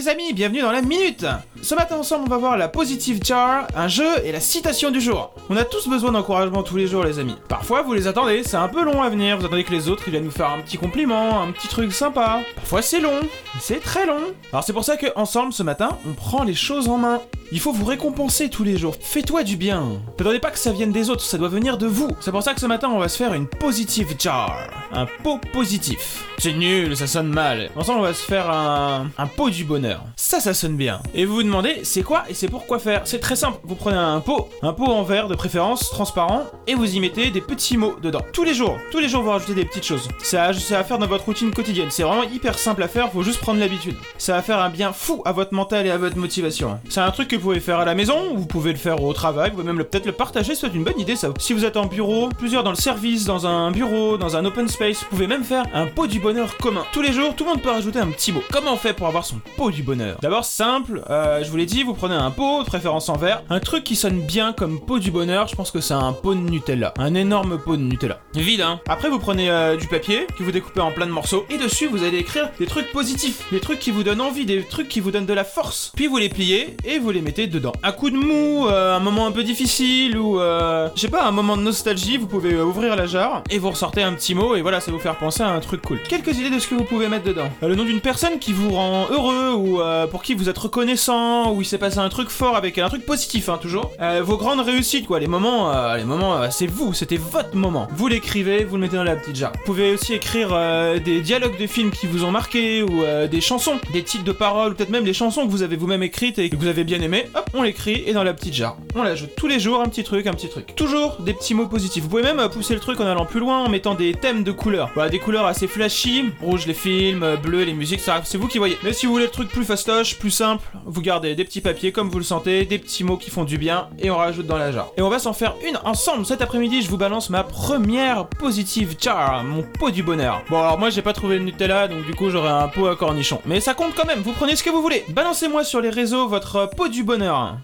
les amis, bienvenue dans la minute. Ce matin ensemble on va voir la Positive Jar, un jeu et la citation du jour. On a tous besoin d'encouragement tous les jours les amis. Parfois vous les attendez, c'est un peu long à venir, vous attendez que les autres viennent vous faire un petit compliment, un petit truc sympa. Parfois c'est long, c'est très long. Alors c'est pour ça que ensemble ce matin on prend les choses en main. Il faut vous récompenser tous les jours. Fais-toi du bien. N'attendez pas que ça vienne des autres, ça doit venir de vous. C'est pour ça que ce matin, on va se faire une positive jar. Un pot positif. C'est nul, ça sonne mal. Ensemble, on va se faire un, un pot du bonheur. Ça, ça sonne bien. Et vous demandez, c'est quoi et c'est pour quoi faire C'est très simple. Vous prenez un pot, un pot en verre de préférence, transparent, et vous y mettez des petits mots dedans. Tous les jours. Tous les jours, vous rajoutez des petites choses. C'est à, à faire dans votre routine quotidienne. C'est vraiment hyper simple à faire, faut juste prendre l'habitude. Ça va faire un bien fou à votre mental et à votre motivation. C'est un truc que vous pouvez faire à la maison, vous pouvez le faire au travail, vous pouvez même peut-être le partager, c'est une bonne idée ça. Si vous êtes en bureau, plusieurs dans le service, dans un bureau, dans un open space, vous pouvez même faire un pot du bonheur commun. Tous les jours, tout le monde peut rajouter un petit mot. Comment on fait pour avoir son pot du bonheur? D'abord simple, euh, je vous l'ai dit, vous prenez un pot, de préférence en verre, un truc qui sonne bien comme pot du bonheur, je pense que c'est un pot de Nutella, un énorme pot de Nutella. Vide hein. Après vous prenez euh, du papier que vous découpez en plein de morceaux et dessus vous allez écrire des trucs positifs, des trucs qui vous donnent envie, des trucs qui vous donnent de la force. Puis vous les pliez et vous les mettez dedans. Un coup de mou, euh, un moment un peu difficile ou euh, je sais pas, un moment de nostalgie, vous pouvez ouvrir la jarre et vous ressortez un petit mot et voilà, ça vous faire penser à un truc cool. Quelques idées de ce que vous pouvez mettre dedans. Le nom d'une personne qui vous rend heureux ou pour qui vous êtes reconnaissant ou il s'est passé un truc fort avec un truc positif hein, toujours. Euh, vos grandes réussites quoi, les moments, euh, les moments, euh, c'est vous, c'était votre moment. Vous l'écrivez, vous le mettez dans la petite jarre. Vous pouvez aussi écrire des dialogues de films qui vous ont marqué ou des chansons, des titres de paroles ou peut-être même des chansons que vous avez vous-même écrites et que vous avez bien aimé. Hop, on l'écrit et dans la petite jarre. On l'ajoute tous les jours, un petit truc, un petit truc. Toujours des petits mots positifs. Vous pouvez même pousser le truc en allant plus loin en mettant des thèmes de couleurs. Voilà, des couleurs assez flashy, rouge les films, bleu les musiques, ça c'est vous qui voyez. Mais si vous voulez le truc plus fastoche, plus simple, vous gardez des petits papiers comme vous le sentez, des petits mots qui font du bien et on rajoute dans la jarre. Et on va s'en faire une ensemble. Cet après-midi, je vous balance ma première positive jar, mon pot du bonheur. Bon alors moi j'ai pas trouvé le Nutella donc du coup j'aurai un pot à cornichon. Mais ça compte quand même, vous prenez ce que vous voulez. Balancez-moi sur les réseaux votre pot du bonheur.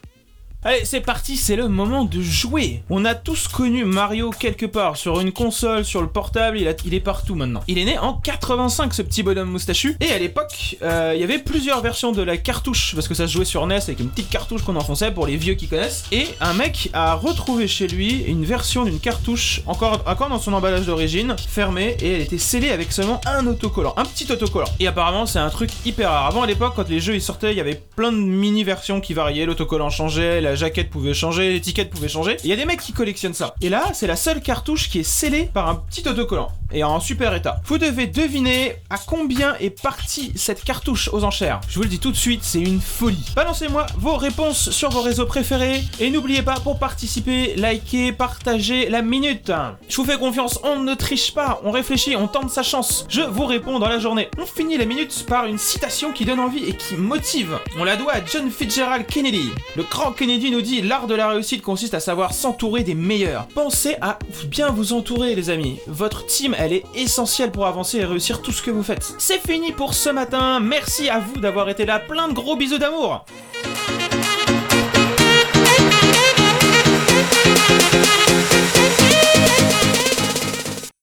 Allez, c'est parti, c'est le moment de jouer. On a tous connu Mario quelque part, sur une console, sur le portable, il, est partout maintenant. Il est né en 85, ce petit bonhomme moustachu, et à l'époque, euh, il y avait plusieurs versions de la cartouche, parce que ça se jouait sur NES avec une petite cartouche qu'on enfonçait pour les vieux qui connaissent, et un mec a retrouvé chez lui une version d'une cartouche, encore, encore dans son emballage d'origine, fermée, et elle était scellée avec seulement un autocollant, un petit autocollant. Et apparemment, c'est un truc hyper rare. Avant, à l'époque, quand les jeux sortaient, il y avait plein de mini-versions qui variaient, l'autocollant changeait, la jaquette pouvait changer, l'étiquette pouvait changer. Il y a des mecs qui collectionnent ça. Et là, c'est la seule cartouche qui est scellée par un petit autocollant et en super état. Vous devez deviner à combien est partie cette cartouche aux enchères. Je vous le dis tout de suite, c'est une folie. Balancez-moi vos réponses sur vos réseaux préférés et n'oubliez pas pour participer, liker, partager la minute. Je vous fais confiance, on ne triche pas, on réfléchit, on tente sa chance. Je vous réponds dans la journée. On finit la minute par une citation qui donne envie et qui motive. On la doit à John Fitzgerald Kennedy. Le grand Kennedy nous dit l'art de la réussite consiste à savoir s'entourer des meilleurs. Pensez à bien vous entourer les amis. Votre team elle est essentielle pour avancer et réussir tout ce que vous faites. C'est fini pour ce matin. Merci à vous d'avoir été là. Plein de gros bisous d'amour.